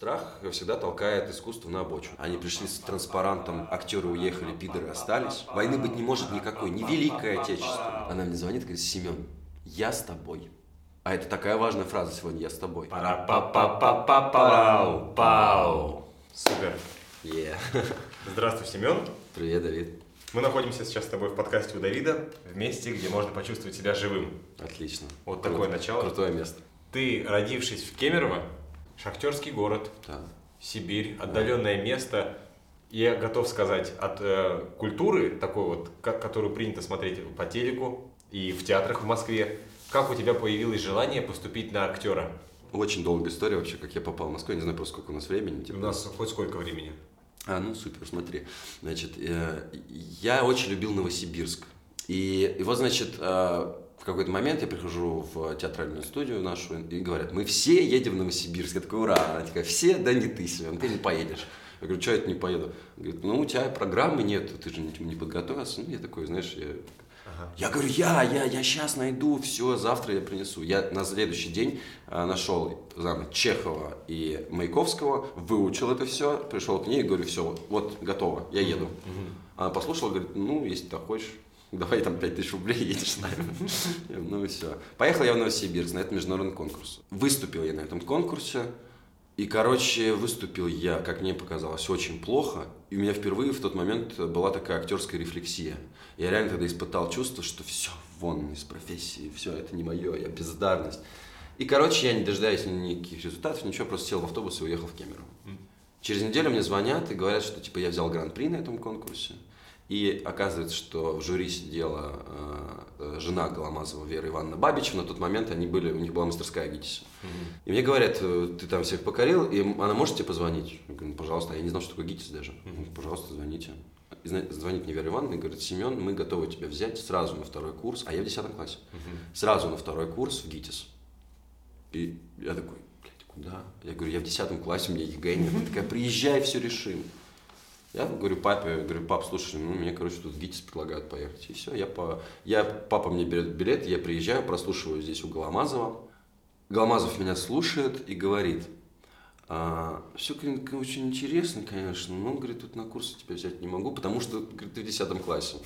Страх всегда толкает искусство на обочину. Они пришли с транспарантом, актеры уехали, пидоры остались. Войны быть не может никакой, ни Великое Отечество. Она мне звонит, говорит, Семен, я с тобой. А это такая важная фраза сегодня, я с тобой. пара па па па па пау пау Супер. Yeah. Здравствуй, Семен. Привет, Давид. Мы находимся сейчас с тобой в подкасте у Давида, в месте, где можно почувствовать себя живым. Отлично. Вот такое начало. Крутое место. Ты, родившись в Кемерово, шахтерский город, Да. Сибирь, отдаленное место, я готов сказать, от э, культуры, такой вот, ко- которую принято смотреть по телеку и в театрах в Москве, как у тебя появилось желание поступить на актера? Очень долгая история вообще, как я попал в Москву. Я не знаю просто, сколько у нас времени. У типа. нас хоть сколько времени? А, ну супер, смотри. Значит, э, я очень любил Новосибирск. И, вот, значит, э, в какой-то момент я прихожу в театральную студию нашу, и говорят, мы все едем в Новосибирск. Я такой, ура! Она такая, все? Да не ты, Семен, ты не поедешь. Я говорю, что я это не поеду? Говорит, ну у тебя программы нет, ты же не, подготовился. Ну, я такой, знаешь, я... Я говорю, я, я, я сейчас найду, все, завтра я принесу. Я на следующий день э, нашел заново Чехова и Маяковского, выучил это все, пришел к ней и говорю, все, вот, готово, я еду. Она послушала, говорит, ну, если ты хочешь, давай там 5000 рублей едешь с нами. Ну и все. Поехал я в Новосибирск на этот международный конкурс. Выступил я на этом конкурсе. И, короче, выступил я, как мне показалось, очень плохо. И у меня впервые в тот момент была такая актерская рефлексия. Я реально тогда испытал чувство, что все, вон из профессии, все, это не мое, я бездарность. И, короче, я не дожидаясь никаких результатов, ничего, просто сел в автобус и уехал в Кемерово. Через неделю мне звонят и говорят, что типа я взял гран-при на этом конкурсе. И оказывается, что в жюри сидела э, жена Голомазова Вера Ивановна Бабичева. На тот момент они были, у них была мастерская ГИТИСа. И мне говорят, э, ты там всех покорил, и она может тебе позвонить? Я говорю, ну, пожалуйста, я не знал, что такое ГИТИС даже. Ну, Пожалуйста, звоните. И звонит мне Вера Ивановна и говорит, Семен, мы готовы тебя взять сразу на второй курс, а я в 10 классе, сразу на второй курс в ГИТИС. И я такой, блядь, куда? Я говорю, я в 10 классе, у меня ЕГЭ нет. Она такая, приезжай, все решим. Я говорю папе, говорю, пап, слушай, ну мне, короче, тут в ГИТИС предлагают поехать. И все, я, по... я, папа мне берет билет, я приезжаю, прослушиваю здесь у Голомазова. Голомазов меня слушает и говорит, все, очень интересно, конечно, но, говорит, тут на курсы тебя взять не могу, потому что, говорит, ты в 10 классе.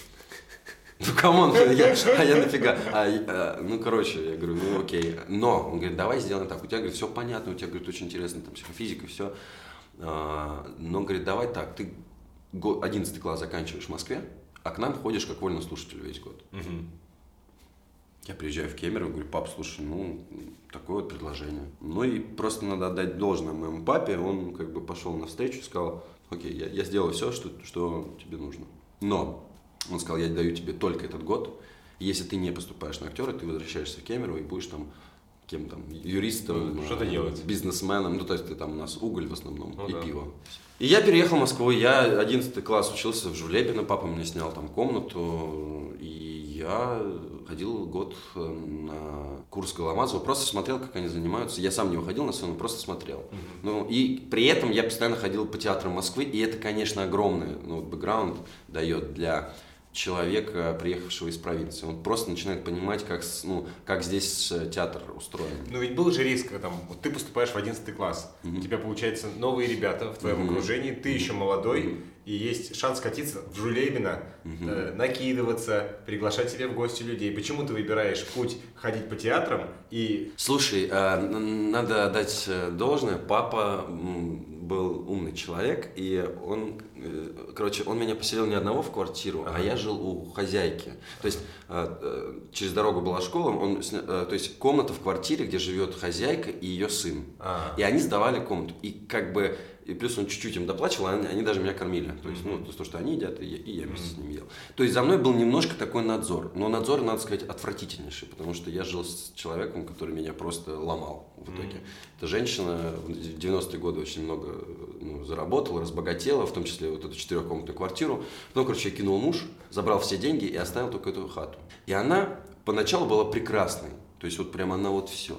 Ну, come on, я, а я нафига? А, а, ну, короче, я говорю, ну, окей. Но, он говорит, давай сделаем так. У тебя, говорит, все понятно, у тебя, говорит, очень интересно, там, психофизика, все. А, но, говорит, давай так, ты 11 класс заканчиваешь в Москве, а к нам ходишь как вольный слушатель весь год. Я приезжаю в Кемерово, говорю, пап, слушай, ну, такое вот предложение. Ну и просто надо отдать должное моему папе, он как бы пошел навстречу и сказал, окей, я, я сделаю все, что, что тебе нужно. Но он сказал, я даю тебе только этот год, если ты не поступаешь на актера, ты возвращаешься в Кемерово и будешь там кем там, юристом, что-то э, делать. бизнесменом, ну то есть ты там у нас уголь в основном Ну и да. пиво. И я переехал в Москву, я 11 класс учился в Жулебино, папа мне снял там комнату, и я ходил год э, на курс Голомазова, просто смотрел, как они занимаются. Я сам не выходил на сцену, просто смотрел. Ну, и при этом я постоянно ходил по театрам Москвы, и это, конечно, огромный ну, бэкграунд дает для человека, приехавшего из провинции. Он просто начинает понимать, как, ну, как здесь э, театр устроен. Ну ведь был же риск, там, вот ты поступаешь в 11 класс, у тебя, получается, новые ребята в твоем окружении, ты еще молодой, и есть шанс катиться в Жулебино, э, накидываться, приглашать себе в гости людей. Почему ты выбираешь путь ходить по театрам и... Слушай, э, н- надо дать э, должное. Папа был умный человек, и он, э, короче, он меня поселил не одного в квартиру, а я жил у хозяйки. То есть э, э, через дорогу была школа, он, э, то есть комната в квартире, где живет хозяйка и ее сын. А. И они сдавали комнату. И как бы, и плюс он чуть-чуть им доплачивал, они, они даже меня кормили. То есть, ну, то, есть то, что они едят, и я, и я вместе с ними ел. То есть за мной был немножко такой надзор. Но надзор, надо сказать, отвратительнейший, потому что я жил с человеком, который меня просто ломал в итоге. Эта женщина в 90-е годы очень много ну, заработала, разбогатела, в том числе вот эту четырехкомнатную квартиру. Потом, короче, я кинул муж, забрал все деньги и оставил только эту хату. И она поначалу была прекрасной. То есть вот прям она вот все.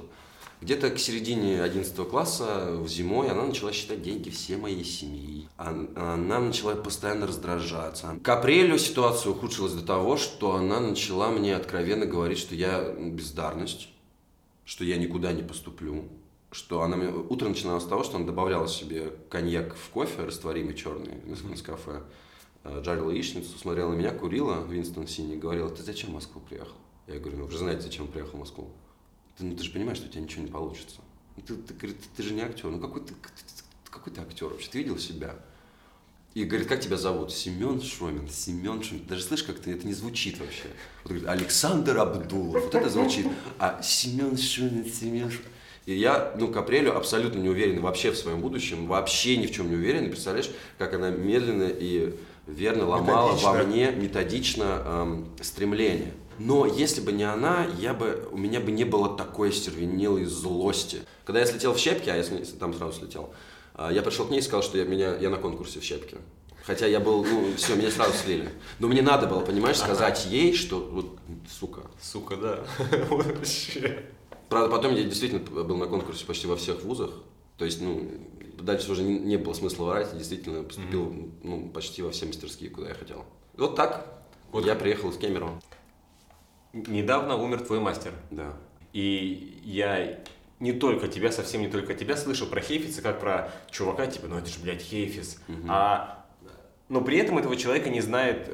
Где-то к середине 11 класса зимой она начала считать деньги все моей семьи. Она начала постоянно раздражаться. К апрелю ситуация ухудшилась до того, что она начала мне откровенно говорить, что я бездарность, что я никуда не поступлю, что она мне... Утро начиналось с того, что она добавляла себе коньяк в кофе, растворимый черный, из кафе, э, жарила яичницу, смотрела на меня, курила, Винстон Синий, говорила, ты зачем в Москву приехал? Я говорю, ну вы же знаете, зачем приехал в Москву. Ты, ну, ты же понимаешь, что у тебя ничего не получится. «Ну, ты, ты, ты, ты же не актер. Ну какой ты, какой ты актер вообще? Ты видел себя? И говорит, как тебя зовут? Семен Шомин. Семен Шомин. Даже слышишь, как ты, это не звучит вообще. Вот говорит, Александр Абдулов. Вот это звучит. А Семен Шомин, Семен Шомин. И я, ну, к апрелю абсолютно не уверен вообще в своем будущем, вообще ни в чем не уверен. И представляешь, как она медленно и верно ломала методично. во мне методично эм, стремление. Но если бы не она, я бы, у меня бы не было такой стервенелой злости. Когда я слетел в щепки, а я там сразу слетел, а, я пришел к ней и сказал, что я, меня, я на конкурсе в щепке. Хотя я был, ну, все, меня сразу слили. Но мне надо было, понимаешь, сказать ага. ей, что вот, сука. Сука, да. Вообще. Правда, потом я действительно был на конкурсе почти во всех вузах. То есть, ну, дальше уже не, не было смысла врать. Я действительно поступил, mm-hmm. ну, почти во все мастерские, куда я хотел. Вот так. Вот я приехал из Кемерово. Недавно умер твой мастер. Да. И я не только тебя, совсем не только тебя слышал про Хейфица, как про чувака, типа, ну это же, блядь, Хейфиц. Угу. А, но при этом этого человека не знает,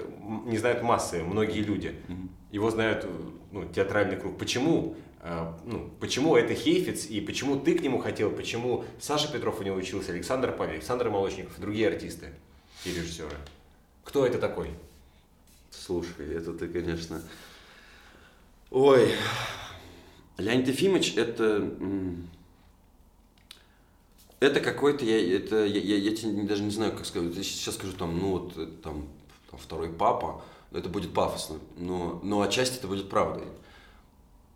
не знают массы, многие люди. Угу. Его знают, ну, театральный круг. Почему? А, ну, почему это Хейфиц и почему ты к нему хотел, почему Саша Петров у него учился, Александр Павел, Александр Молочников и другие артисты и режиссеры. Кто это такой? Слушай, это ты, конечно... Ой, Леонид Ефимович это... Это какой-то, я, это, я, я, я тебе даже не знаю, как сказать. Я сейчас скажу там, ну вот, э, там, там второй папа, это будет пафосно, но, но отчасти это будет правдой.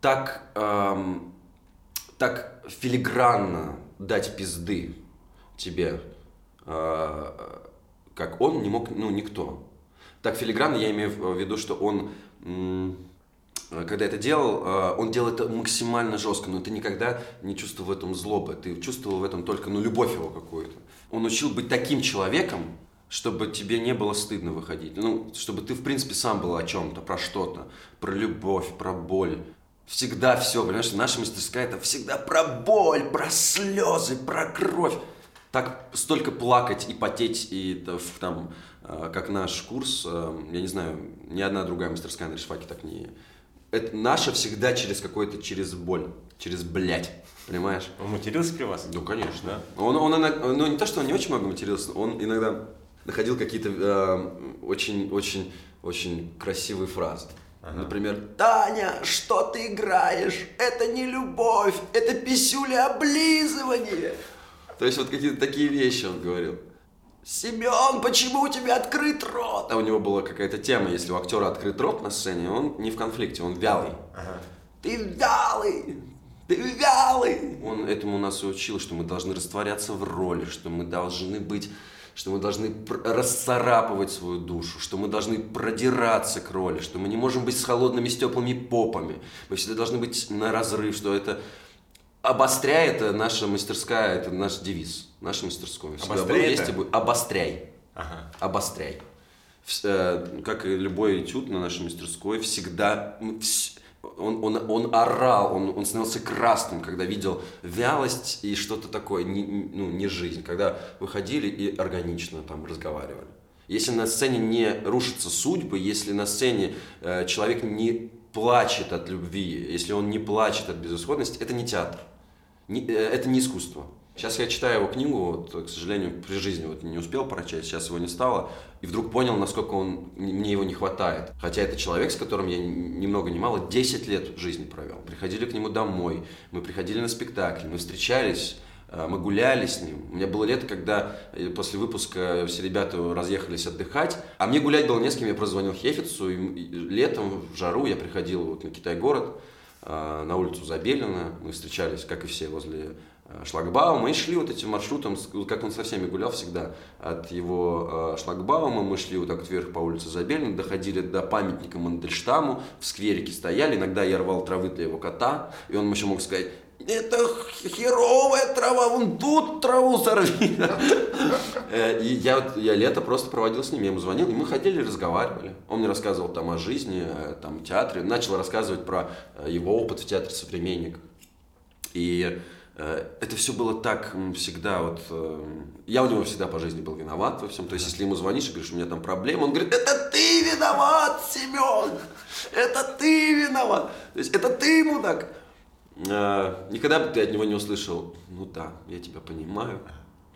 Так, эм, так филигранно дать пизды тебе, э, как он не мог, ну, никто. Так филигранно я имею в виду, что он... М- когда это делал, э, он делал это максимально жестко, но ты никогда не чувствовал в этом злобы, ты чувствовал в этом только, ну, любовь его какую-то. Он учил быть таким человеком, чтобы тебе не было стыдно выходить, ну, чтобы ты, в принципе, сам был о чем-то, про что-то, про любовь, про боль. Всегда все, понимаешь, наша мастерская это всегда про боль, про слезы, про кровь. Так столько плакать и потеть, и там, э, как наш курс, я не знаю, ни одна другая мастерская на Решфаке так не, это наше всегда через какой-то, через боль, через блять, понимаешь? Он матерился при вас? Ну, конечно. Да? Он, он, он, ну, не то, что он не очень много матерился, он иногда находил какие-то э, очень, очень, очень красивые фразы. Ага. Например, «Таня, что ты играешь? Это не любовь, это писюля облизывание!» То есть вот какие-то такие вещи он говорил. Семен, почему у тебя открыт рот? А у него была какая-то тема, если у актера открыт рот на сцене, он не в конфликте, он вялый. Ага. Ты вялый! Ты вялый! Он этому нас и учил, что мы должны растворяться в роли, что мы должны быть что мы должны расцарапывать свою душу, что мы должны продираться к роли, что мы не можем быть с холодными, с теплыми попами. Мы всегда должны быть на разрыв, что это обостряй, это наша мастерская, это наш девиз. Наша мастерская. Обостряй есть будет. Обостряй. Ага. Обостряй. Э, как и любой этюд на нашей мастерской, всегда он, он, он орал, он, он становился красным, когда видел вялость и что-то такое, не, ну, не жизнь, когда выходили и органично там разговаривали. Если на сцене не рушатся судьбы, если на сцене э, человек не плачет от любви, если он не плачет от безысходности, это не театр. Э, это не искусство. Сейчас я читаю его книгу, вот, к сожалению, при жизни вот не успел прочесть, сейчас его не стало, и вдруг понял, насколько он, мне его не хватает. Хотя это человек, с которым я ни много ни мало 10 лет жизни провел. Приходили к нему домой, мы приходили на спектакль, мы встречались, э, мы гуляли с ним. У меня было лето, когда э, после выпуска все ребята разъехались отдыхать, а мне гулять было не с кем, я прозвонил Хефицу, и летом в жару я приходил вот на Китай-город, на улицу Забелина, мы встречались, как и все, возле Э, шлагбаума. И шли вот этим маршрутом, как он со всеми гулял всегда, от его э, шлагбаума. Мы шли вот так вот вверх по улице Забельна, доходили до памятника Мандельштаму, в скверике стояли, иногда я рвал травы для его кота, и он еще мог сказать, это херовая трава, вон тут траву сорви. Э, и я, я лето просто проводил с ним, я ему звонил, и мы ходили, разговаривали. Он мне рассказывал там о жизни, там, театре, начал рассказывать про его опыт в театре «Современник». И Э, это все было так всегда вот... Э, я у него всегда по жизни был виноват во всем. То есть, если ему звонишь и говоришь, у меня там проблема, он говорит, это ты виноват, Семен! Это ты виноват! То есть, это ты, мудак! Э, никогда бы ты от него не услышал, ну да, я тебя понимаю,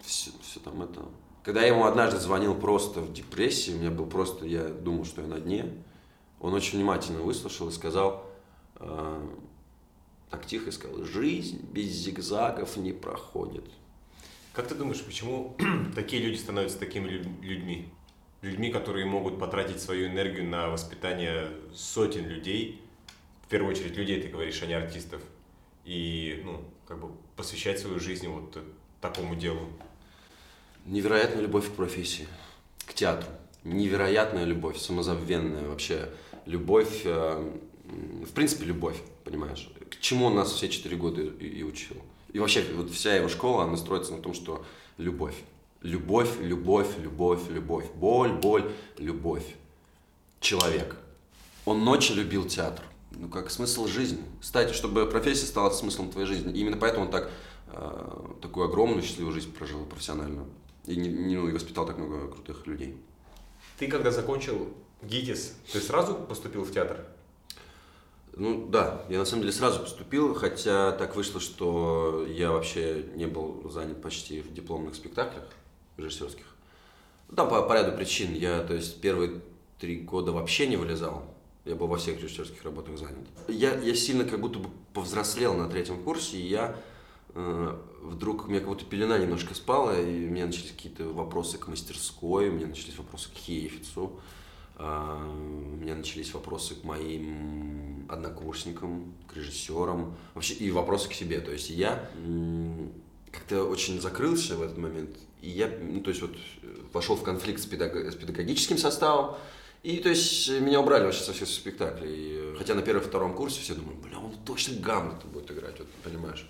все, все там это... Когда я ему однажды звонил просто в депрессии, у меня был просто, я думал, что я на дне, он очень внимательно выслушал и сказал, так тихо сказал, жизнь без зигзагов не проходит. Как ты думаешь, почему такие люди становятся такими людьми? Людьми, которые могут потратить свою энергию на воспитание сотен людей, в первую очередь людей, ты говоришь, а не артистов, и, ну, как бы посвящать свою жизнь вот такому делу? Невероятная любовь к профессии, к театру. Невероятная любовь, самозабвенная вообще любовь, э, в принципе, любовь, понимаешь? к чему он нас все четыре года и, и учил. И вообще, вот вся его школа, она строится на том, что любовь. Любовь, любовь, любовь, любовь. Боль, боль, любовь. Человек. Он ночью любил театр. Ну, как смысл жизни. Кстати, чтобы профессия стала смыслом твоей жизни. И именно поэтому он так, э, такую огромную счастливую жизнь прожил профессиональную. И, не, не, ну, и воспитал так много крутых людей. Ты когда закончил ГИТИС, ты сразу поступил в театр? Ну да, я на самом деле сразу поступил, хотя так вышло, что я вообще не был занят почти в дипломных спектаклях режиссерских. Ну, там по, по ряду причин. Я, то есть, первые три года вообще не вылезал. Я был во всех режиссерских работах занят. Я, я сильно как будто бы повзрослел на третьем курсе, и я э, вдруг, у меня как будто пелена немножко спала, и у меня начались какие-то вопросы к мастерской, у меня начались вопросы к Хейфицу. А, у меня начались вопросы к моим однокурсникам, к режиссерам, вообще и вопросы к себе. То есть я как-то очень закрылся в этот момент, и я, ну, то есть вот вошел в конфликт с, педаг... с педагогическим составом, и то есть меня убрали вообще со всех спектаклей. Хотя на первом-втором курсе все думали, бля, он точно Гамлета будет играть, вот, понимаешь,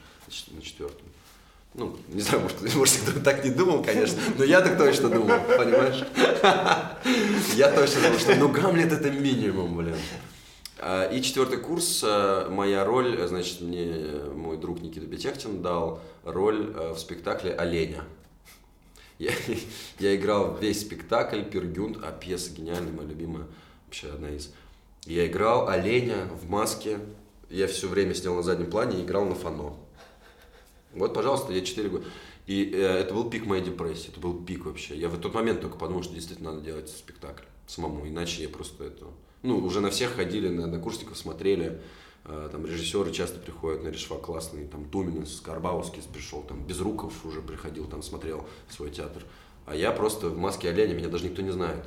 на четвертом. Ну, не знаю, может, может кто так не думал, конечно, но я так точно думал, понимаешь? Я точно думал, что ну Гамлет это минимум, блин. А, и четвертый курс, а, моя роль, значит, мне мой друг Никита Бетехтин дал роль в спектакле «Оленя». Я, я играл весь спектакль «Пергюнт», а пьеса гениальная, моя любимая, вообще одна из. Я играл оленя в маске, я все время сидел на заднем плане и играл на фано. Вот, пожалуйста, я 4 года. И э, это был пик моей депрессии, это был пик вообще. Я в тот момент только подумал, что действительно надо делать спектакль самому, иначе я просто это... Ну, уже на всех ходили, на однокурсников смотрели, там режиссеры часто приходят на решфа классные, там Туминес, Карбаускис пришел, там Безруков уже приходил, там смотрел свой театр. А я просто в маске оленя, меня даже никто не знает.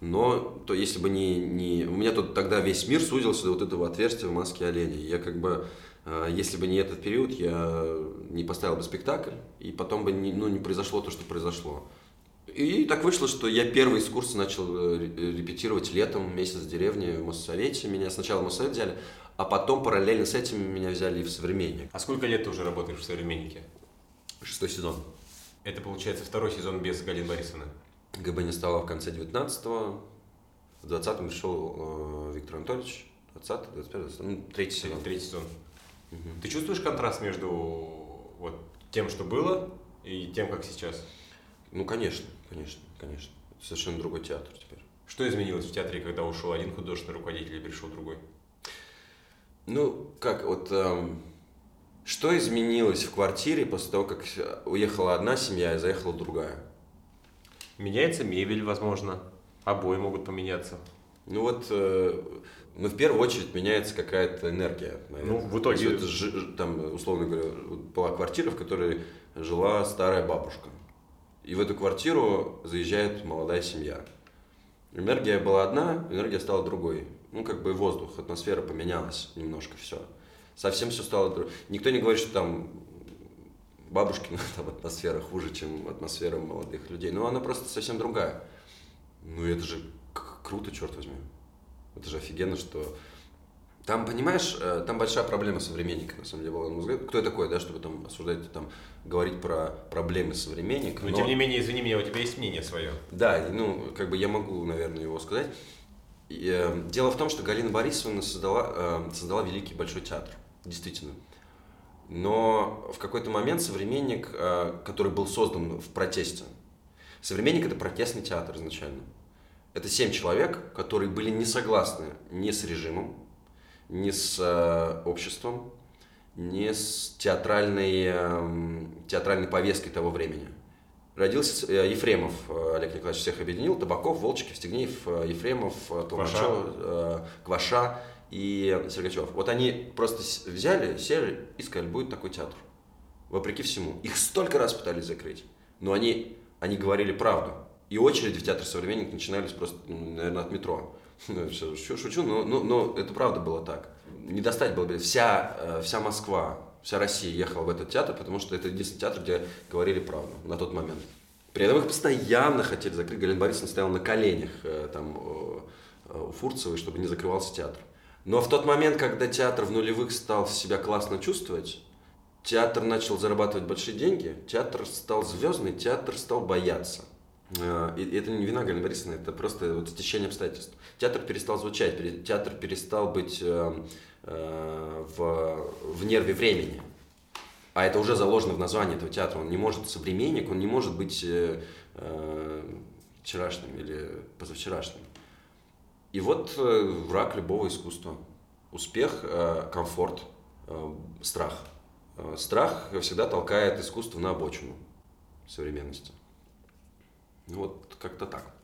Но то если бы не, не... У меня тут тогда весь мир сузился до вот этого отверстия в маске оленя. Я как бы а, если бы не этот период, я не поставил бы спектакль, и потом бы не, ну, не произошло то, что произошло. И так вышло, что я первый из курса начал э, репетировать летом, месяц в деревне, в Моссовете. Меня сначала в Моссовет взяли, а потом параллельно с этим меня взяли в «Современник». А сколько лет ты уже работаешь в «Современнике»? Шестой сезон. Это, получается, второй сезон без Галины Борисовны? ГБ не стало в конце 19-го. В 20-м пришел э, Виктор Анатольевич. 20 25 20 ну, третий сезон. Третий сезон. Угу. Ты чувствуешь контраст между вот тем, что было, и тем, как сейчас? Ну, конечно, конечно, конечно. Совершенно другой театр теперь. Что изменилось в театре, когда ушел один художественный руководитель и пришел другой? Ну, как вот... Эм, что изменилось в квартире после того, как уехала одна семья и заехала другая? Меняется мебель, возможно. Обои могут поменяться. Ну вот э, ну, в первую очередь меняется какая-то энергия. Наверное. Ну, в итоге... Это, там, условно говоря, была квартира, в которой жила старая бабушка. И в эту квартиру заезжает молодая семья. Энергия была одна, энергия стала другой. Ну, как бы воздух, атмосфера поменялась немножко, все. Совсем все стало... Никто не говорит, что там бабушкина там атмосфера хуже, чем атмосфера молодых людей. Но она просто совсем другая. Ну, это же круто, черт возьми. Это же офигенно, что там, понимаешь, э, там большая проблема современника, на самом деле, была, Кто я такой, да, чтобы там осуждать, там, говорить про проблемы современника. Но, но, тем не менее, извини меня, у тебя есть мнение свое. Да, ну, как бы я могу, наверное, его сказать. И, э, дело в том, что Галина Борисовна создала, э, создала великий большой театр, действительно. Но в какой-то момент современник, э, который был создан в протесте, современник это протестный театр изначально. Это семь человек, которые были не согласны ни с режимом, ни с э, обществом, ни с театральной, э, театральной повесткой того времени. Родился э, Ефремов, э, Олег Николаевич всех объединил, Табаков, Волчек, Евстигнеев, э, Ефремов, Толмачев, Кваша. И Сергачев. Вот они просто взяли, сели и сказали, будет такой театр. Вопреки всему. Их столько раз пытались закрыть, но они, они говорили правду. И очереди в театр «Современник» начинались просто, наверное, от метро. Шучу, но, но, но это правда было так. Не достать было бы. Вся, вся Москва, вся Россия ехала в этот театр, потому что это единственный театр, где говорили правду на тот момент. При этом их постоянно хотели закрыть. Галина Борисовна стояла на коленях там, у Фурцевой, чтобы не закрывался театр. Но в тот момент, когда театр в нулевых стал себя классно чувствовать, театр начал зарабатывать большие деньги, театр стал звездный, театр стал бояться. Э, и это не вина Галины Борисовны, это просто вот стечение обстоятельств. Театр перестал звучать, театр перестал быть э, э, в, в нерве времени. А это уже заложено в названии этого театра. Он не может современник, он не может быть вчерашним или позавчерашним. И вот э, враг любого искусства. Успех, э, комфорт, э, страх. Страх всегда толкает искусство на обочину современности. Ну вот как-то так.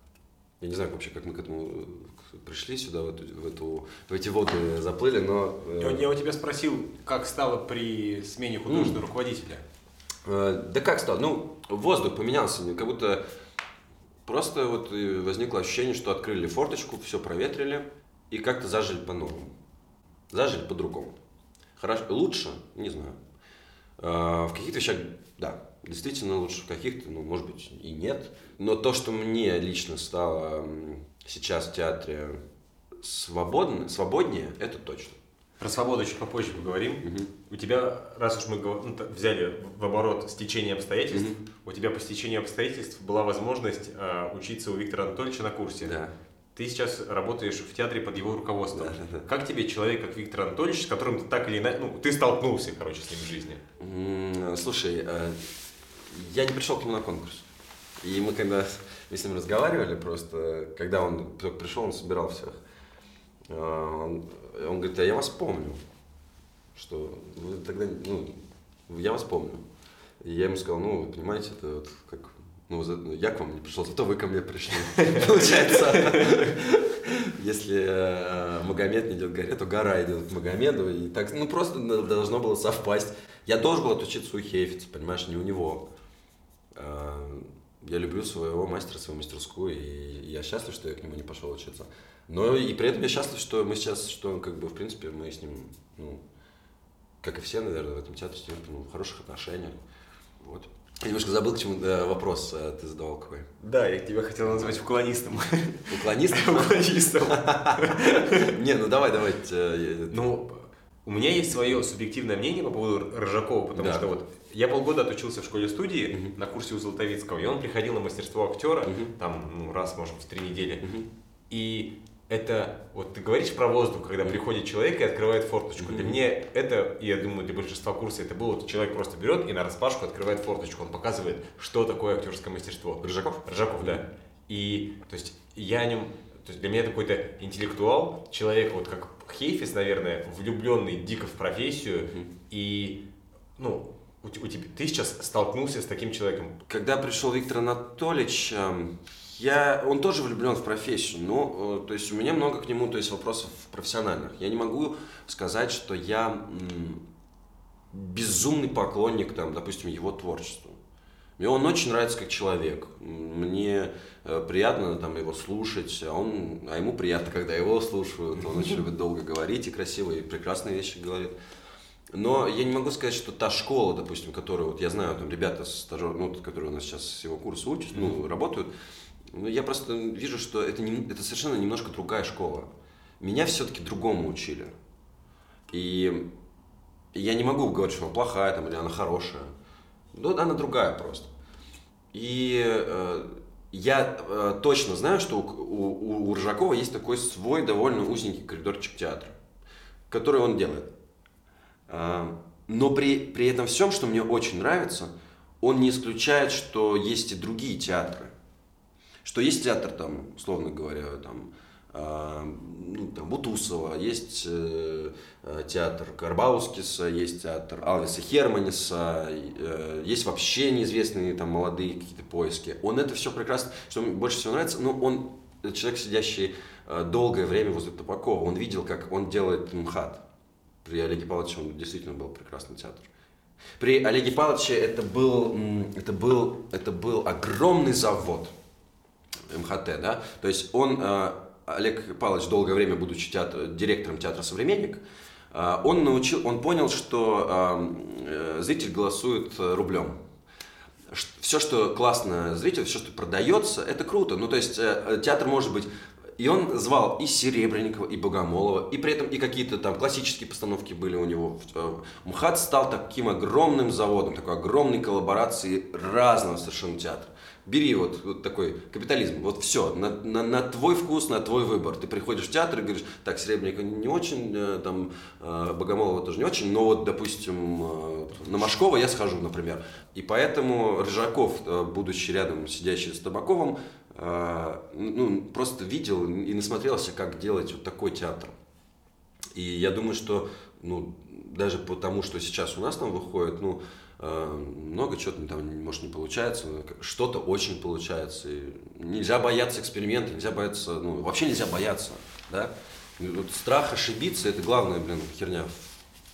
Я не знаю вообще, как мы к этому пришли сюда, в, эту, в, эту, в эти воды заплыли, но... Я, я у тебя спросил, как стало при смене художественного mm. руководителя? Да как стало? Ну, воздух поменялся, как будто Просто вот возникло ощущение, что открыли форточку, все проветрили и как-то зажили по-новому. Зажили по-другому. Хорошо, лучше, не знаю. А, в каких-то вещах, да, действительно лучше, в каких-то, ну, может быть, и нет. Но то, что мне лично стало сейчас в театре свободно, свободнее, это точно. Про свободу чуть попозже поговорим. Угу. У тебя, раз уж мы ну, взяли в оборот стечение обстоятельств, угу. у тебя по стечению обстоятельств была возможность э, учиться у Виктора Анатольевича на курсе. Да. Ты сейчас работаешь в театре под его руководством. Да, да, да. Как тебе человек, как Виктор Анатольевич, с которым ты так или иначе, ну, ты столкнулся, короче, с ним в жизни? Слушай, э, я не пришел к нему на конкурс. И мы когда мы с ним разговаривали просто, когда он только пришел, он собирал всех. Э, он он говорит, а я вас помню, что вы тогда, ну, я вас помню. И я ему сказал, ну, вы понимаете, это вот как, ну, ну, я к вам не пришел, зато вы ко мне пришли. Получается, если э, Магомед не идет горе, то гора идет к Магомеду. И так, ну, просто должно было совпасть. Я должен был отучиться у Хейфица, понимаешь, не у него. Э, я люблю своего мастера, свою мастерскую, и я счастлив, что я к нему не пошел учиться. Но и при этом я счастлив, что мы сейчас, что как бы, в принципе, мы с ним, ну, как и все, наверное, в этом театре, с ним, ну, в хороших отношениях. Вот. Я немножко забыл, к чему да, вопрос а, ты задавал какой. Да, я тебя хотел назвать уклонистом. Уклонистом? Уклонистом. Не, ну давай, давай. Ну, у меня есть свое субъективное мнение по поводу Рыжакова, потому что вот я полгода отучился в школе-студии uh-huh. на курсе у Золотовицкого, и он приходил на мастерство актера, uh-huh. там, ну, раз, может, в три недели. Uh-huh. И это, вот ты говоришь про воздух, когда приходит человек и открывает форточку. Mm-hmm. Для меня это, я думаю, для большинства курса это было, вот человек просто берет и на распашку открывает форточку, он показывает, что такое актерское мастерство. Рыжаков? Рыжаков, да. И, то есть, я о нем, то есть, для меня это какой-то интеллектуал, человек, вот как Хейфис, наверное, влюбленный дико в профессию, mm-hmm. и, ну, у, у тебя, ты сейчас столкнулся с таким человеком. Когда пришел Виктор Анатольевич, эм, я, он тоже влюблен в профессию, но, э, то есть, у меня много к нему, то есть, вопросов профессиональных. Я не могу сказать, что я безумный поклонник, там, допустим, его творчеству. Мне он очень нравится как человек. Мне э, приятно там его слушать, а, он, а ему приятно, когда его слушают. Он очень любит долго говорить и красивые, и прекрасные вещи говорит. Но я не могу сказать, что та школа, допустим, которую вот я знаю, там ребята, стажер, ну, которые у нас сейчас с его курса учат, ну, работают, ну, я просто вижу, что это, не, это совершенно немножко другая школа. Меня все-таки другому учили. И я не могу говорить, что она плохая там, или она хорошая. Ну, она другая просто. И э, я э, точно знаю, что у, у, у Ржакова есть такой свой довольно узенький коридорчик театра, который он делает. Э, но при, при этом всем, что мне очень нравится, он не исключает, что есть и другие театры. Что есть театр, там, условно говоря, там, э, ну, там Бутусова, есть э, театр Карбаускиса, есть театр Алвиса Херманиса, э, есть вообще неизвестные там молодые какие-то поиски. Он это все прекрасно, что мне больше всего нравится, но он человек, сидящий э, долгое время возле Табакова, он видел, как он делает МХАТ. При Олеге Павловиче он действительно был прекрасный театр. При Олеге Павловиче это был, это был, это был огромный завод МХТ, да, то есть он, э, Олег Павлович, долгое время будучи театр, директором театра «Современник», э, он, научил, он понял, что зритель голосует рублем все, что классно зрителю, все, что продается, это круто. Ну, то есть э, театр может быть и он звал и Серебренникова, и Богомолова, и при этом и какие-то там классические постановки были у него. Э, МХАТ стал таким огромным заводом, такой огромной коллаборацией разного совершенно театра. Бери вот, вот такой капитализм, вот все, на, на, на твой вкус, на твой выбор. Ты приходишь в театр и говоришь, так, Серебренникова не очень, э, там, э, Богомолова тоже не очень, но вот, допустим, на Машкова я схожу, например. И поэтому Рыжаков, будучи рядом сидящий с Табаковым, ну, просто видел и насмотрелся, как делать вот такой театр. И я думаю, что ну, даже по тому, что сейчас у нас там выходит, ну, а, много чего там, может, не получается, что-то очень получается. И нельзя бояться эксперимента, нельзя бояться, ну, вообще нельзя бояться, да. Вот страх ошибиться – это главная, блин, херня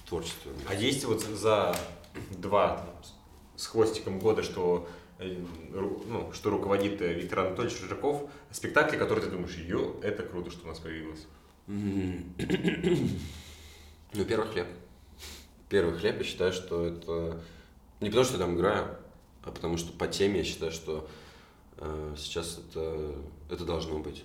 в творчестве. А есть вот за два с хвостиком года, что Э, ну, что руководит э, Виктор Анатольевич Рыжаков, спектакли, которые ты думаешь, ее, это круто, что у нас появилось. Ну, первый хлеб. Первый хлеб, я считаю, что это не потому, что я там играю, а потому что по теме я считаю, что э, сейчас это, это должно быть.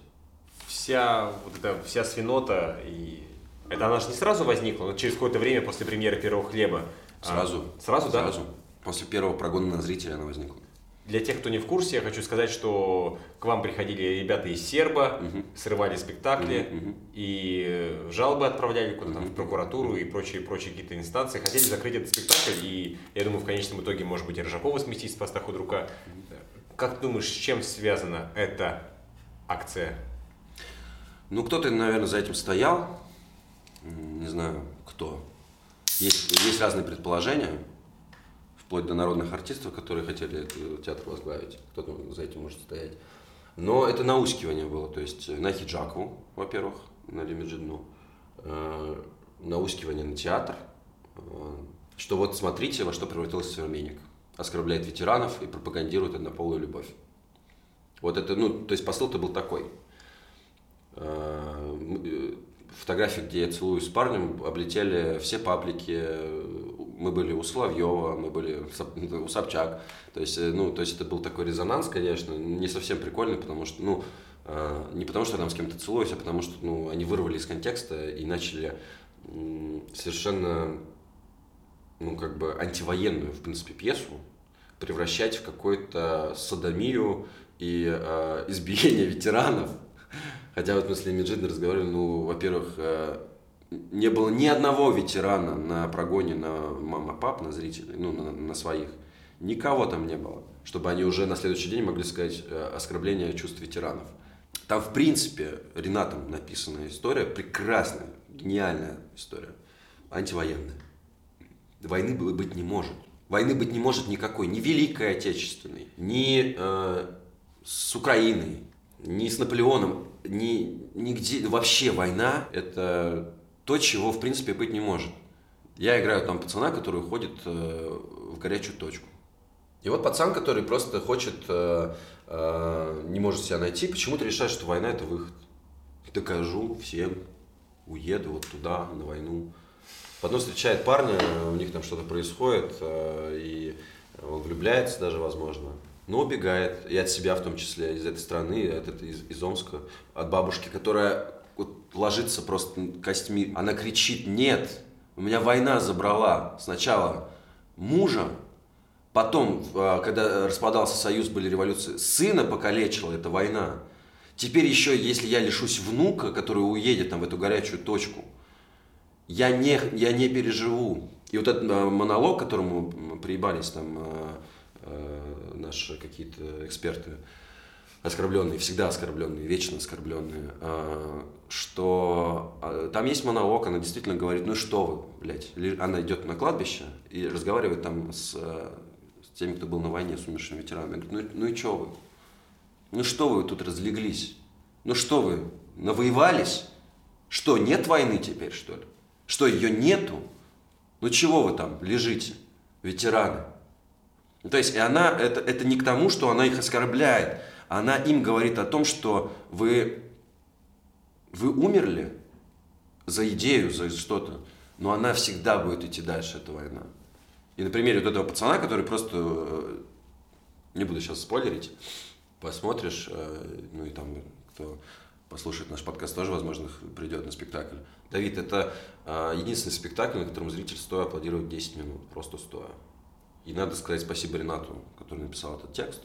Вся вот эта вся свинота и это она же не сразу возникла, но через какое-то время после премьеры первого хлеба. Сразу. А, сразу, да? Сразу. После первого прогона на зрителя она возникла. Для тех, кто не в курсе, я хочу сказать, что к вам приходили ребята из Серба, угу. срывали спектакли угу. и жалобы отправляли куда-то угу. в прокуратуру и прочие, прочие какие-то инстанции. Хотели закрыть этот спектакль, и я думаю, в конечном итоге, может быть, и Рыжакова сместить с поста худрука. Как ты думаешь, с чем связана эта акция? Ну, кто-то, наверное, за этим стоял. Не знаю, кто. Есть, есть разные предположения вплоть до народных артистов, которые хотели театр возглавить. Кто-то за этим может стоять. Но это наускивание было, то есть на хиджаку, во-первых, на Лимиджидну, э, наускивание на театр, э, что вот смотрите, во что превратился современник. Оскорбляет ветеранов и пропагандирует однополую любовь. Вот это, ну, то есть посыл-то был такой. Э фотографии, где я целуюсь с парнем, облетели все паблики. Мы были у Соловьева, мы были у Собчак. То есть, э, ну, то есть это был такой резонанс, конечно, не совсем прикольный, потому что, ну, э, не потому что я там с кем-то целуюсь, а потому что, ну, они вырвали из контекста и начали совершенно, ну, как бы антивоенную, в принципе, пьесу превращать в какую-то садомию и э, избиение ветеранов. Хотя вот мы с Леми Джидной разговаривали, ну, во-первых, э, не было ни одного ветерана на прогоне на мама-пап, на зрителей, ну, на, на своих. Никого там не было, чтобы они уже на следующий день могли сказать э, оскорбление чувств ветеранов. Там, в принципе, Ренатом написанная история, прекрасная, гениальная история, антивоенная. Войны было быть не может. Войны быть не может никакой, ни Великой Отечественной, ни э, с Украиной, ни с Наполеоном, ни, нигде, вообще война – это то, чего, в принципе, быть не может. Я играю там пацана, который уходит э, в горячую точку. И вот пацан, который просто хочет, э, э, не может себя найти, почему-то решает, что война – это выход. Докажу всем, уеду вот туда, на войну. Потом встречает парня, у них там что-то происходит, э, и он влюбляется даже, возможно но убегает, и от себя в том числе, из этой страны, от из, из Омска, от бабушки, которая вот ложится просто костьми. Она кричит, нет, у меня война забрала сначала мужа, потом, а, когда распадался союз, были революции, сына покалечила эта война. Теперь еще, если я лишусь внука, который уедет там в эту горячую точку, я не, я не переживу. И вот этот э, монолог, которому приебались там э, наши какие-то эксперты, оскорбленные, всегда оскорбленные, вечно оскорбленные, э, что э, там есть монолог, она действительно говорит, ну что вы, блядь, она идет на кладбище и разговаривает там с, э, с теми, кто был на войне, с умершими ветеранами, говорит, ну, ну и что вы, ну что вы тут разлеглись, ну что вы, навоевались, что, нет войны теперь, что ли, что, ее нету, ну чего вы там лежите, ветераны? То есть, и она, это, это не к тому, что она их оскорбляет, она им говорит о том, что вы, вы умерли за идею, за что-то, но она всегда будет идти дальше, эта война. И на примере вот этого пацана, который просто, э, не буду сейчас спойлерить, посмотришь, э, ну и там кто послушает наш подкаст, тоже, возможно, придет на спектакль. Давид, это э, единственный спектакль, на котором зритель стоя аплодирует 10 минут, просто стоя. И надо сказать спасибо Ренату, который написал этот текст,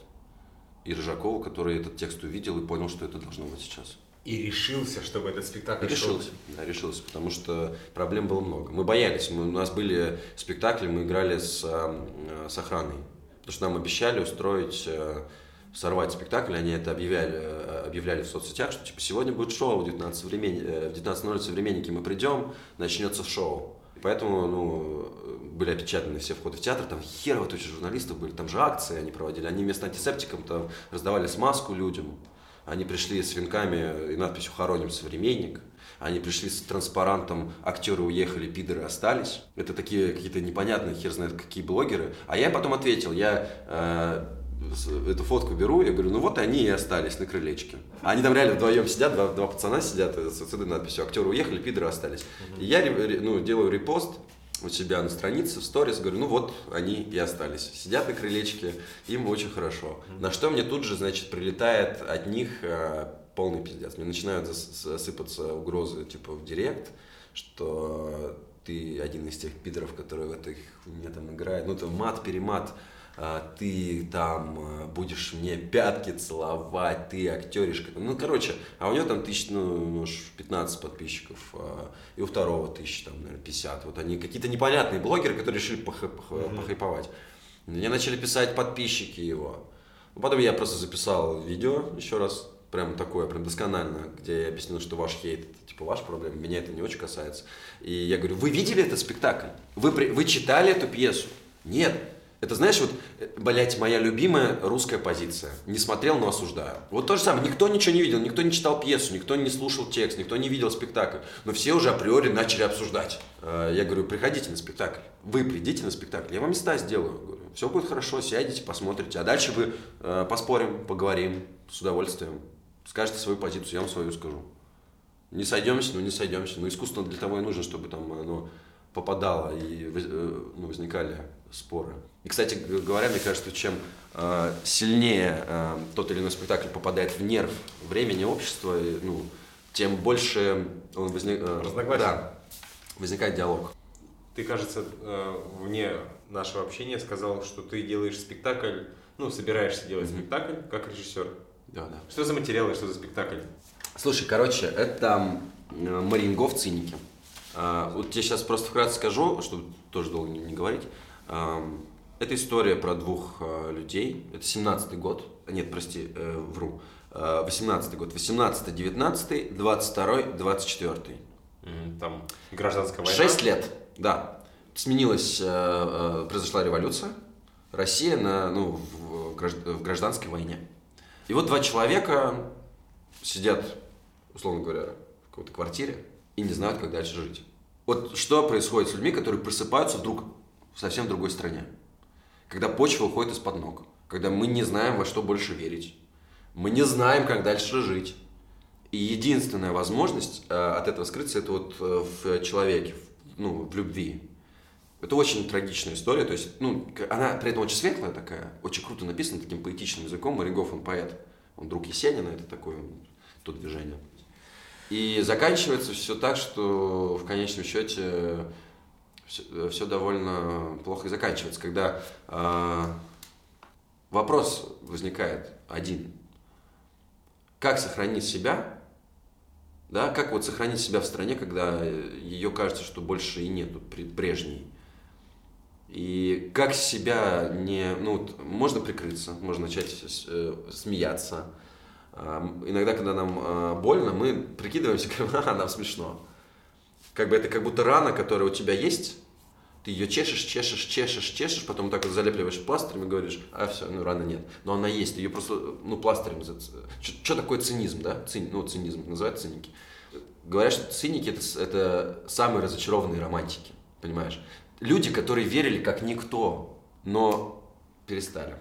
и Рыжакову, который этот текст увидел и понял, что это должно быть сейчас. И решился, чтобы этот спектакль И шел. решился, да, решился, потому что проблем было много. Мы боялись, мы, у нас были спектакли, мы играли с, э, с охраной, потому что нам обещали устроить, э, сорвать спектакль, они это объявляли, э, объявляли в соцсетях, что типа сегодня будет шоу в 19 времени, э, в 19.00 современники мы придем, начнется шоу. И Поэтому, ну, были опечатаны все входы в театр, там херово туча журналистов были, там же акции они проводили, они вместо антисептиком там раздавали смазку людям, они пришли с венками и надписью «Хороним современник». Они пришли с транспарантом «Актеры уехали, пидоры остались». Это такие какие-то непонятные, хер знает какие блогеры. А я потом ответил, я э, эту фотку беру, я говорю, ну вот они и остались на крылечке. Они там реально вдвоем сидят, два, два пацана сидят э, с этой надписью «Актеры уехали, пидоры остались». И я ну, делаю репост у себя на странице, в сторис, говорю, ну вот они и остались. Сидят на крылечке, им очень хорошо. На что мне тут же, значит, прилетает от них э, полный пиздец. Мне начинают зас- засыпаться угрозы, типа, в директ, что ты один из тех пидоров, которые в этой хуйне там играют. Ну, там мат-перемат. а, Ты там э, будешь мне пятки целовать, ты актеришка. Ну, короче, а у него там тысяч, ну, может, 15 подписчиков, а, и у второго тысяч, там, наверное, 50. Вот они какие-то непонятные блогеры, которые решили пох- пох- похайповать. Мне начали писать подписчики его. Ну, Потом я просто записал видео еще раз, прям такое, прям досконально, где я объяснил, что ваш хейт это типа ваша проблема, меня это не очень касается. И я говорю, вы видели этот спектакль? Вы, вы читали эту пьесу? Нет. Это, знаешь, вот, блять, моя любимая русская позиция. Не смотрел, но осуждаю. Вот то же самое. Никто ничего не видел, никто не читал пьесу, никто не слушал текст, никто не видел спектакль. Но все уже априори начали обсуждать. Э, Я говорю, приходите на спектакль. Вы придите на спектакль, я вам места сделаю. Говорю, все будет хорошо, сядете, посмотрите. А дальше вы э, поспорим, поговорим с удовольствием. Скажете свою позицию, я вам свою скажу. Не сойдемся, ну не сойдемся. Но искусство для того и нужно, чтобы там оно попадало и э, ну, возникали споры. И, кстати говоря, мне кажется, чем э, сильнее э, тот или иной спектакль попадает в нерв времени общества, и, ну, тем больше он возник... э. Да, возникает диалог. Ты, кажется, э, вне нашего общения сказал, что ты делаешь спектакль, ну, собираешься делать спектакль как режиссер. Да, да. Что за материалы, что за спектакль? Слушай, короче, это э, Марингов циники. А, Вот тебе сейчас просто вкратце скажу, чтобы тоже долго не, говорить. Это история про двух э, людей. Это 17-й год. Нет, прости, э, вру. Э, 18-й год. 18-й, 19-й, 22-й, 24-й. Там гражданская война. Шесть лет, да. Сменилась, э, э, произошла революция. Россия на, ну, в гражданской войне. И вот два человека сидят, условно говоря, в какой-то квартире и не знают, как дальше жить. Вот что происходит с людьми, которые просыпаются вдруг в совсем другой стране? Когда почва уходит из-под ног, когда мы не знаем, во что больше верить, мы не знаем, как дальше жить. И единственная возможность э, от этого скрыться это вот э, в человеке, в- ну, в любви. Это очень трагичная история, то есть, ну, она при этом очень светлая такая, очень круто написана таким поэтичным языком. Маригов, он поэт, он друг Есенина, это такое то движение. И заканчивается все так, что в конечном счете все, довольно плохо и заканчивается, когда э, вопрос возникает один. Как сохранить себя да, как вот сохранить себя в стране, когда ее кажется, что больше и нету прежней? И как себя не... Ну, можно прикрыться, можно начать э, смеяться. Иногда, когда нам э, больно, мы прикидываемся, говорим, а, нам смешно. Как бы это как будто рана, которая у тебя есть, ты ее чешешь, чешешь, чешешь, чешешь, потом так вот залепливаешь пластырем и говоришь, а все, ну раны нет. Но она есть, ее просто, ну, пластырем... Что такое цинизм, да? Цин, ну, цинизм, называют циники. Говорят, что циники это, это самые разочарованные романтики, понимаешь? Люди, которые верили как никто, но перестали.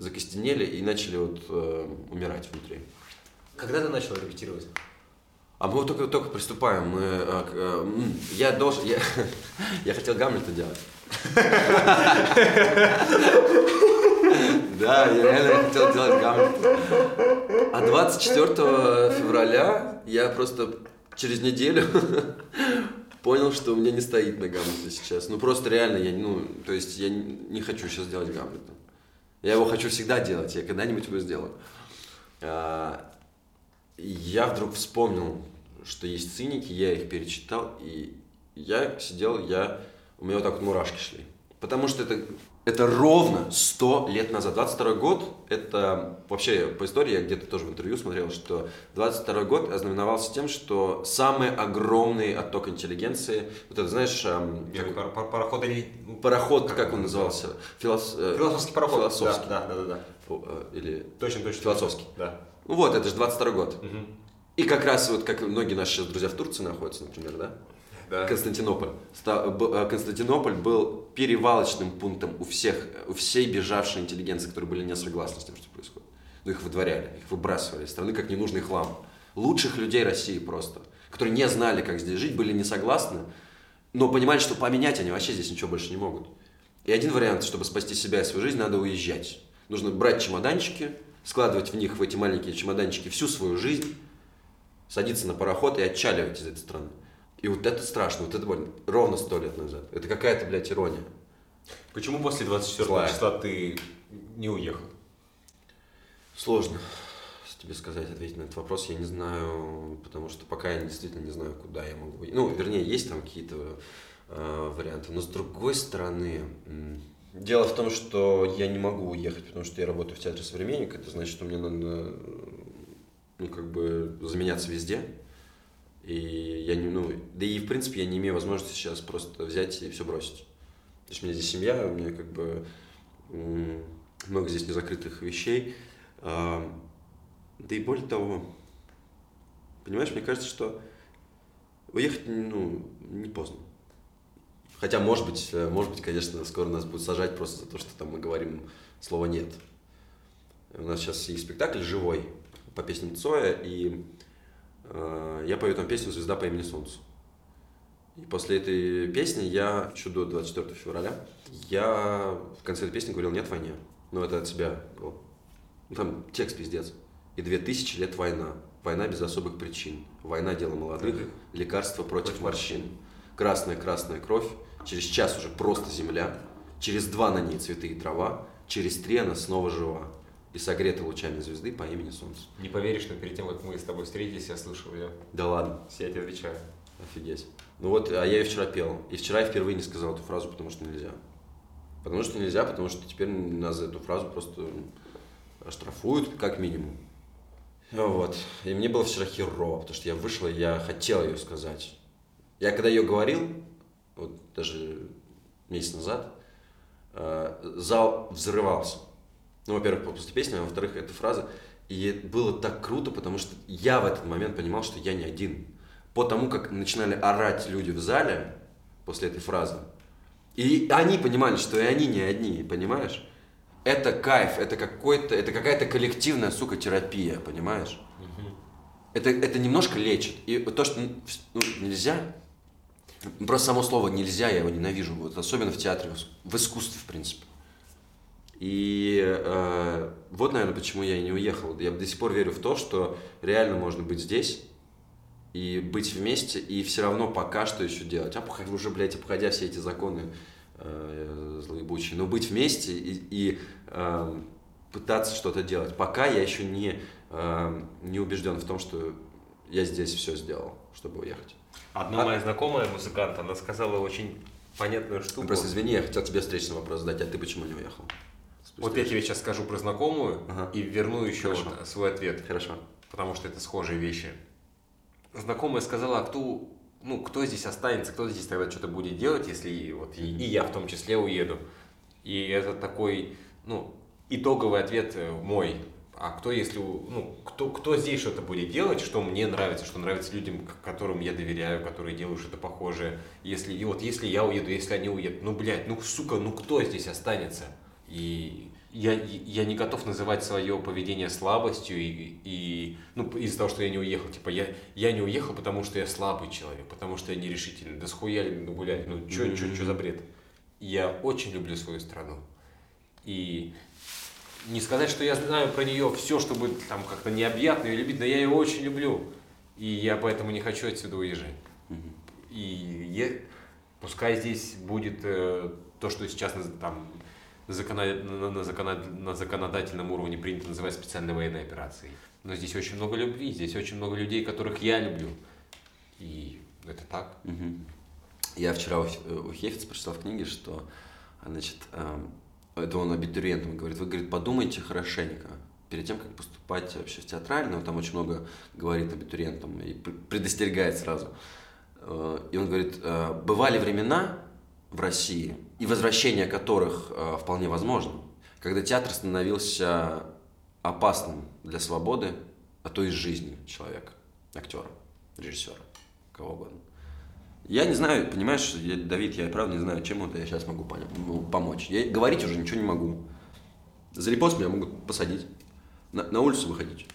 Закостенели и начали вот э, умирать внутри. Когда ты начал репетировать? А мы вот только, только приступаем. Мы, э, э, я должен... Я, я хотел Гамлета делать. Да, я реально хотел делать Гамлета. А 24 февраля я просто через неделю понял, что у меня не стоит на Гамлете сейчас. Ну просто реально, я, ну, то есть я не хочу сейчас делать Гамлета. Я его хочу всегда делать, я когда-нибудь его сделаю. А, я вдруг вспомнил, что есть циники, я их перечитал, и я сидел, я, у меня вот так вот мурашки шли. Потому что это, это ровно 100 лет назад. 22 год, это вообще по истории, я где-то тоже в интервью смотрел, что 22 год ознаменовался тем, что самый огромный отток интеллигенции, вот это, знаешь... Эм, как, пар, пар, пароход или... Пароход, как, как он назывался? Филос, э, философский пароход. Философский. Да, да, да. да, да. Э, или... Точно, точно. Философский. Да. Ну вот, это же 22 год. Угу. И как раз вот, как многие наши друзья в Турции находятся, например, да? Да. Константинополь. Э, Константинополь был перевалочным пунктом у всех, у всей бежавшей интеллигенции, которые были не согласны с тем, что происходит. Ну, их выдворяли, их выбрасывали из страны как ненужный хлам. Лучших людей России просто, которые не знали, как здесь жить, были не согласны, но понимали, что поменять они вообще здесь ничего больше не могут. И один вариант, чтобы спасти себя и свою жизнь, надо уезжать. Нужно брать чемоданчики, складывать в них, в эти маленькие чемоданчики, всю свою жизнь, садиться на пароход и отчаливать из этой страны. И вот это страшно, вот это больно. Ровно сто лет назад. Это какая-то, блядь, ирония. Почему после 24 Злая. числа ты не уехал? Сложно тебе сказать, ответить на этот вопрос. Я не знаю, потому что пока я действительно не знаю, куда я могу. Ну, вернее, есть там какие-то э, варианты. Но с другой стороны, дело в том, что я не могу уехать, потому что я работаю в театре «Современник». Это значит, что мне надо ну, как бы заменяться везде. И я не, ну, да и в принципе я не имею возможности сейчас просто взять и все бросить. То есть у меня здесь семья, у меня как бы много здесь незакрытых вещей. А, да и более того, понимаешь, мне кажется, что уехать, ну, не поздно. Хотя, может быть, э, может быть, конечно, скоро нас будут сажать просто за то, что там мы говорим слово «нет». У нас сейчас есть спектакль живой, по песням Цоя, и я пою там песню «Звезда по имени Солнцу». И после этой песни я, еще до 24 февраля, я в конце этой песни говорил «Нет войне». Ну, это от себя было. Ну, там текст пиздец. И две тысячи лет война. Война без особых причин. Война – дело молодых, лекарство против, против морщин. Красная-красная кровь, через час уже просто земля, через два на ней цветы и трава, через три она снова жива и согрета лучами звезды по имени Солнце. Не поверишь, но перед тем, как мы с тобой встретились, я слышал ее. Да ладно. Я тебе отвечаю. Офигеть. Ну вот, а я ее вчера пел. И вчера я впервые не сказал эту фразу, потому что нельзя. Потому что нельзя, потому что теперь нас за эту фразу просто оштрафуют, как минимум. Вот. И мне было вчера херово, потому что я вышел, и я хотел ее сказать. Я когда ее говорил, вот даже месяц назад, э, зал взрывался. Ну, во-первых, после песни, а во-вторых, эта фраза. И было так круто, потому что я в этот момент понимал, что я не один. По тому, как начинали орать люди в зале после этой фразы. И они понимали, что и они не одни, понимаешь? Это кайф, это какой-то, это какая-то коллективная, сука, терапия, понимаешь? Угу. Это, это немножко лечит. И то, что ну, нельзя, просто само слово нельзя, я его ненавижу, вот, особенно в театре, в искусстве, в принципе. И э, вот, наверное, почему я и не уехал. Я до сих пор верю в то, что реально можно быть здесь и быть вместе, и все равно пока что еще делать. А уже, блядь, обходя все эти законы э, злоебучие, но быть вместе и, и э, пытаться что-то делать. Пока я еще не, э, не убежден в том, что я здесь все сделал, чтобы уехать. Одна а... моя знакомая музыкант, она сказала очень понятную штуку. Просто извини, я хотел тебе встречный вопрос задать, а ты почему не уехал? Вот я тебе сейчас скажу про знакомую Ага. и верну еще Хорошо. вот свой ответ, Хорошо. потому что это схожие вещи. Знакомая сказала, а кто, ну, кто здесь останется, кто здесь тогда что-то будет делать, если вот и, и я в том числе уеду. И это такой, ну, итоговый ответ э, мой. А кто, если, ну, кто, кто здесь что-то будет делать, что мне нравится, что нравится людям, которым я доверяю, которые делают что-то похожее. Если, и вот если я уеду, если они уедут, ну, блядь, ну, сука, ну, кто здесь останется? И я, я не готов называть свое поведение слабостью и, и ну, из-за того, что я не уехал. Типа, я, я не уехал, потому что я слабый человек, потому что я нерешительный. Да схуя ли ну, гулять? Ну, что что за бред? Я очень люблю свою страну. И не сказать, что я знаю про нее все, чтобы там как-то необъятно ее любить, но я ее очень люблю. И я поэтому не хочу отсюда уезжать. И я- пускай здесь будет э, то, что сейчас там, на, закона- на- законодательном уровне принято называть специальной военной операцией. Но здесь очень много любви, здесь очень много людей, которых я люблю. И это так. Мгм. Я вчера у, Хе- у Хефица прочитал в книге, что, значит, эм, это он абитуриентам говорит, вы, говорит, подумайте хорошенько перед тем, как поступать вообще в театральную, там очень много говорит абитуриентам и пр- предостерегает сразу. Э, И он говорит, э, бывали времена в России, и возвращение которых э, вполне возможно, когда театр становился опасным для свободы, а то и жизни человека, актера, режиссера, кого угодно. Я не знаю, понимаешь, я- Давид, я правда не знаю, чем это я сейчас могу помочь. Я говорить уже ничего не могу. За репост меня могут посадить. На, на улицу выходить.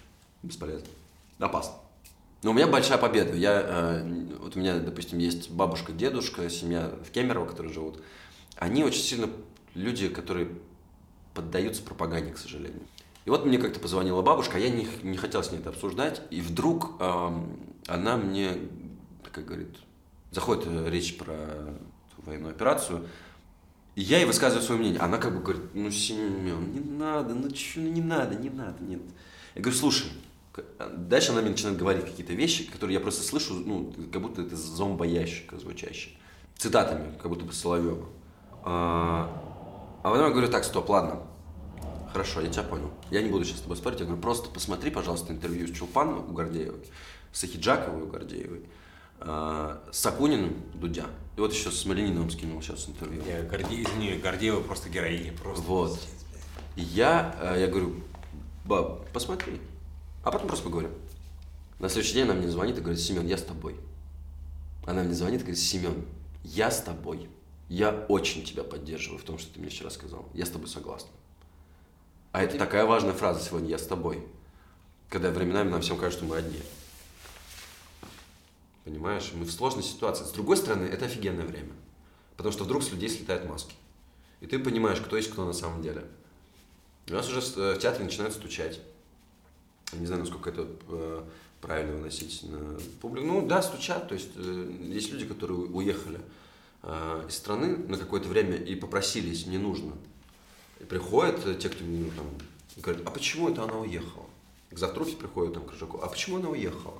Бесполезно. Опасно. Но у меня большая победа. Я, э, вот у меня, допустим, есть бабушка, дедушка, семья в Кемерово, которые живут. Они очень сильно люди, которые поддаются пропаганде, к сожалению. И вот мне как-то позвонила бабушка, а я не, не хотел с ней это обсуждать. И вдруг эм, она мне, как говорит, заходит э, речь про военную операцию, и я ей высказываю свое мнение. Она как бы говорит, ну, Семен, не надо, ну что, ну не надо, не надо, нет. Я говорю, слушай, дальше она мне начинает говорить какие-то вещи, которые я просто слышу, ну, как будто это зомбоящика звучащий. Цитатами, как будто бы Соловьева. А, а потом я говорю, так, стоп, ладно, Хорошо, я тебя понял. Я не буду сейчас с тобой спорить. Я говорю, просто посмотри, пожалуйста, интервью с Чулпан у Гордеевой, с Ахиджаковой у Гордеевой, э, с Акуниным Дудя. И вот еще с Малининовым скинул сейчас интервью. Я Горде... Извини, Гордеева просто героиня. Просто. Вот. Я, э, я говорю, баб, посмотри. А потом просто поговорим. На следующий день она мне звонит и говорит, Семен, я с тобой. Она мне звонит и говорит, Семен, я с тобой. Я очень тебя поддерживаю в том, что ты мне вчера сказал. Я с тобой согласна. А это такая важная фраза сегодня, я с тобой. Когда временами нам всем кажется, что мы одни. Понимаешь? Мы в сложной ситуации. С другой стороны, это офигенное время. Потому что вдруг с людей слетают маски. И ты понимаешь, кто есть кто на самом деле. У нас уже с- э, в театре начинают стучать. Не знаю, насколько это э, правильно выносить на публику. Ну да, стучат. То есть э, есть люди, которые уехали э, из страны на какое-то время и попросили, если не нужно. И приходят те, кто ну, там, и говорят, а почему это она уехала? К завтруфе приходят там к Крыжаку, а почему она уехала?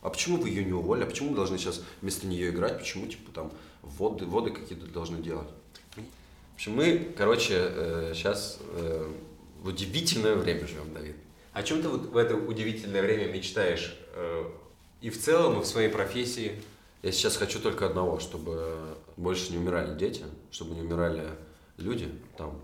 А почему вы ее не уволили? А почему мы должны сейчас вместо нее играть? Почему, типа, там, воды, воды какие-то должны делать? В общем, мы, короче, сейчас в удивительное время живем, Давид. О чем ты вот в это удивительное время мечтаешь? э, И в целом, и в своей профессии? Я сейчас хочу только одного, чтобы больше не умирали дети, чтобы не умирали люди там.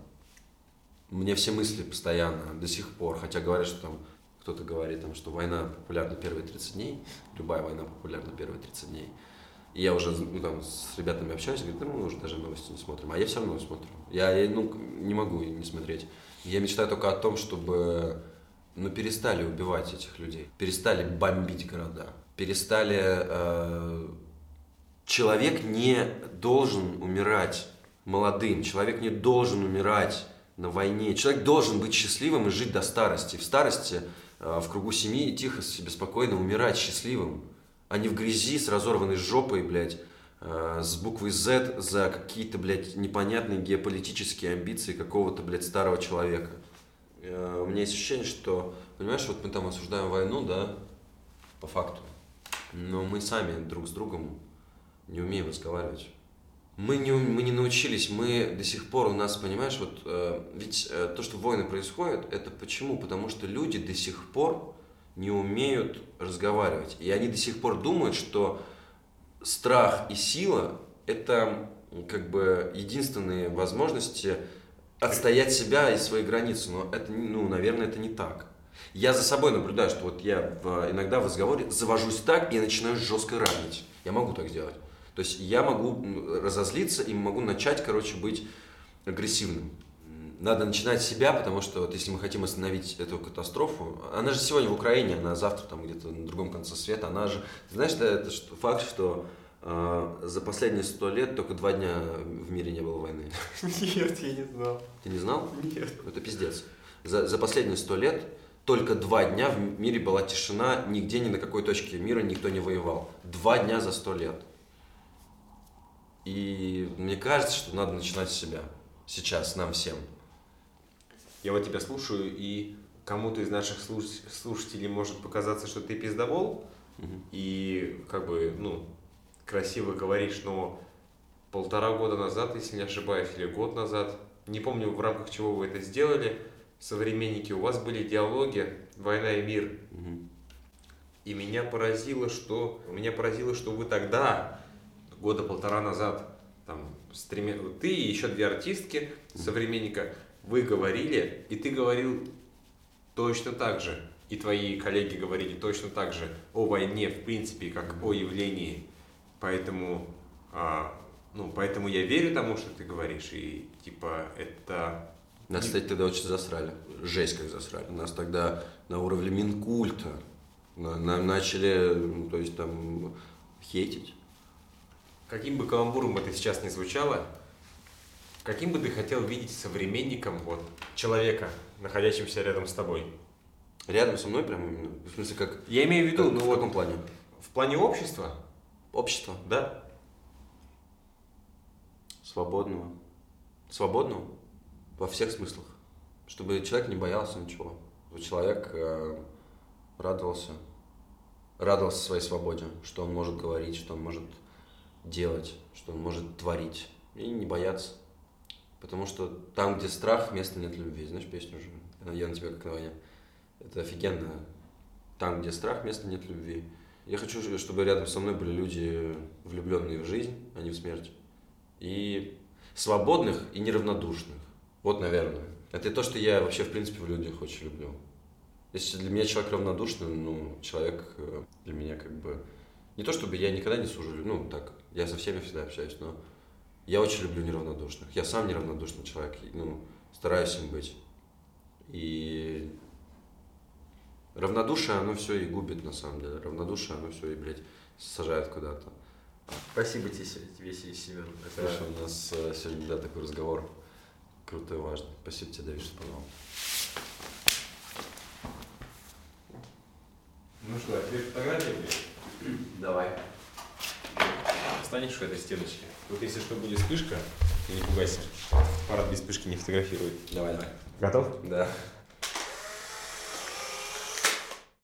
Мне все мысли постоянно, до сих пор, хотя говорят, что там кто-то говорит, там, что война популярна первые 30 дней, любая война популярна первые 30 дней. И я уже ну, там, с ребятами общаюсь, говорят, да мы уже даже новости не смотрим, а я все равно смотрю. Я, я, ну, не могу не смотреть. Я мечтаю только о том, чтобы ну, перестали убивать этих людей, перестали бомбить города, перестали... э, Человек не должен умирать молодым, человек не должен умирать на войне. Человек должен быть счастливым и жить до старости. В старости, э, в кругу семьи, тихо, себе спокойно умирать счастливым, а не в грязи с разорванной жопой, блядь, э, с буквой Z за какие-то, блядь, непонятные геополитические амбиции какого-то, блядь, старого человека. Э, У меня есть ощущение, что, понимаешь, вот мы там осуждаем войну, да, по факту. Но мы сами друг с другом не умеем разговаривать. Мы не, мы не научились, мы до сих пор у нас, понимаешь, вот э, ведь э, то, что войны происходят, это почему? Потому что люди до сих пор не умеют разговаривать. И они до сих пор думают, что страх и сила – это как бы единственные возможности отстоять себя и свои границы. Но это, ну, наверное, это не так. Я за собой наблюдаю, что вот я в, иногда в разговоре завожусь так и начинаю жестко ранить. Я могу так сделать. То есть я могу разозлиться и могу начать, короче, быть агрессивным. Надо начинать с себя, потому что вот если мы хотим остановить эту катастрофу, она же сегодня в Украине, она завтра там где-то на другом конце света, она же, знаешь, это, это факт, что за последние сто лет только два дня в мире не было войны. Нет, я не знал. Ты не знал? Нет. Это пиздец. За, за последние сто лет только два дня в мире была тишина, нигде ни на какой точке мира никто не воевал. Два дня за сто лет. И мне кажется, что надо начинать с себя. Сейчас, нам всем. Я вот тебя слушаю, и кому-то из наших слушателей может показаться, что ты пиздобол, угу. и как бы, ну, красиво говоришь, но полтора года назад, если не ошибаюсь, или год назад, не помню, в рамках чего вы это сделали, современники, у вас были диалоги «Война и мир». Угу. И меня поразило, что меня поразило, что вы тогда года полтора назад там, с тремя, ты и еще две артистки современника, вы говорили, и ты говорил точно так же, и твои коллеги говорили точно так же о войне, в принципе, как о явлении. Поэтому, а, ну, поэтому я верю тому, что ты говоришь, и типа это... Нас, кстати, тогда очень засрали. Жесть как засрали. Нас тогда на уровне Минкульта нам начали, ну, то есть там, хейтить. Каким бы каламбуром это сейчас не звучало, каким бы ты хотел видеть современником вот, человека, находящимся рядом с тобой? Рядом со мной прям именно? В смысле, как? Я имею в виду, как, ну в вот, каком плане? В плане общества? Общества? Да. Свободного. Свободного? Во всех смыслах. Чтобы человек не боялся ничего. Чтобы человек э, радовался. Радовался своей свободе, что он может говорить, что он может делать, что он может творить. И не бояться. Потому что там, где страх, места нет любви. Знаешь песню уже? Я на тебя как на войне. Это офигенно. Там, где страх, места нет любви. Я хочу, чтобы рядом со мной были люди, влюбленные в жизнь, а не в смерть. И свободных и неравнодушных. Вот, наверное. Это то, что я вообще, в принципе, в людях очень люблю. Если для меня человек равнодушный, ну, человек э, для меня как бы... Не то, чтобы я никогда не сужу, ну, так, я со всеми всегда общаюсь, но я очень люблю неравнодушных. Я сам неравнодушный человек, ну, стараюсь им быть. И равнодушие, оно все и губит, на самом деле. Равнодушие, оно все и, блядь, сажает куда-то. Спасибо тебе, Веси Семен. Это... Слушай, у нас э, сегодня, да, такой разговор крутой и важный. Спасибо тебе, Давид, что позвал. Ну что, а тебе фотография, блядь? Давай встанешь в этой стеночке. Вот если что будет вспышка, не пугайся. Парад без вспышки не фотографирует. Давай, давай. Готов? Да.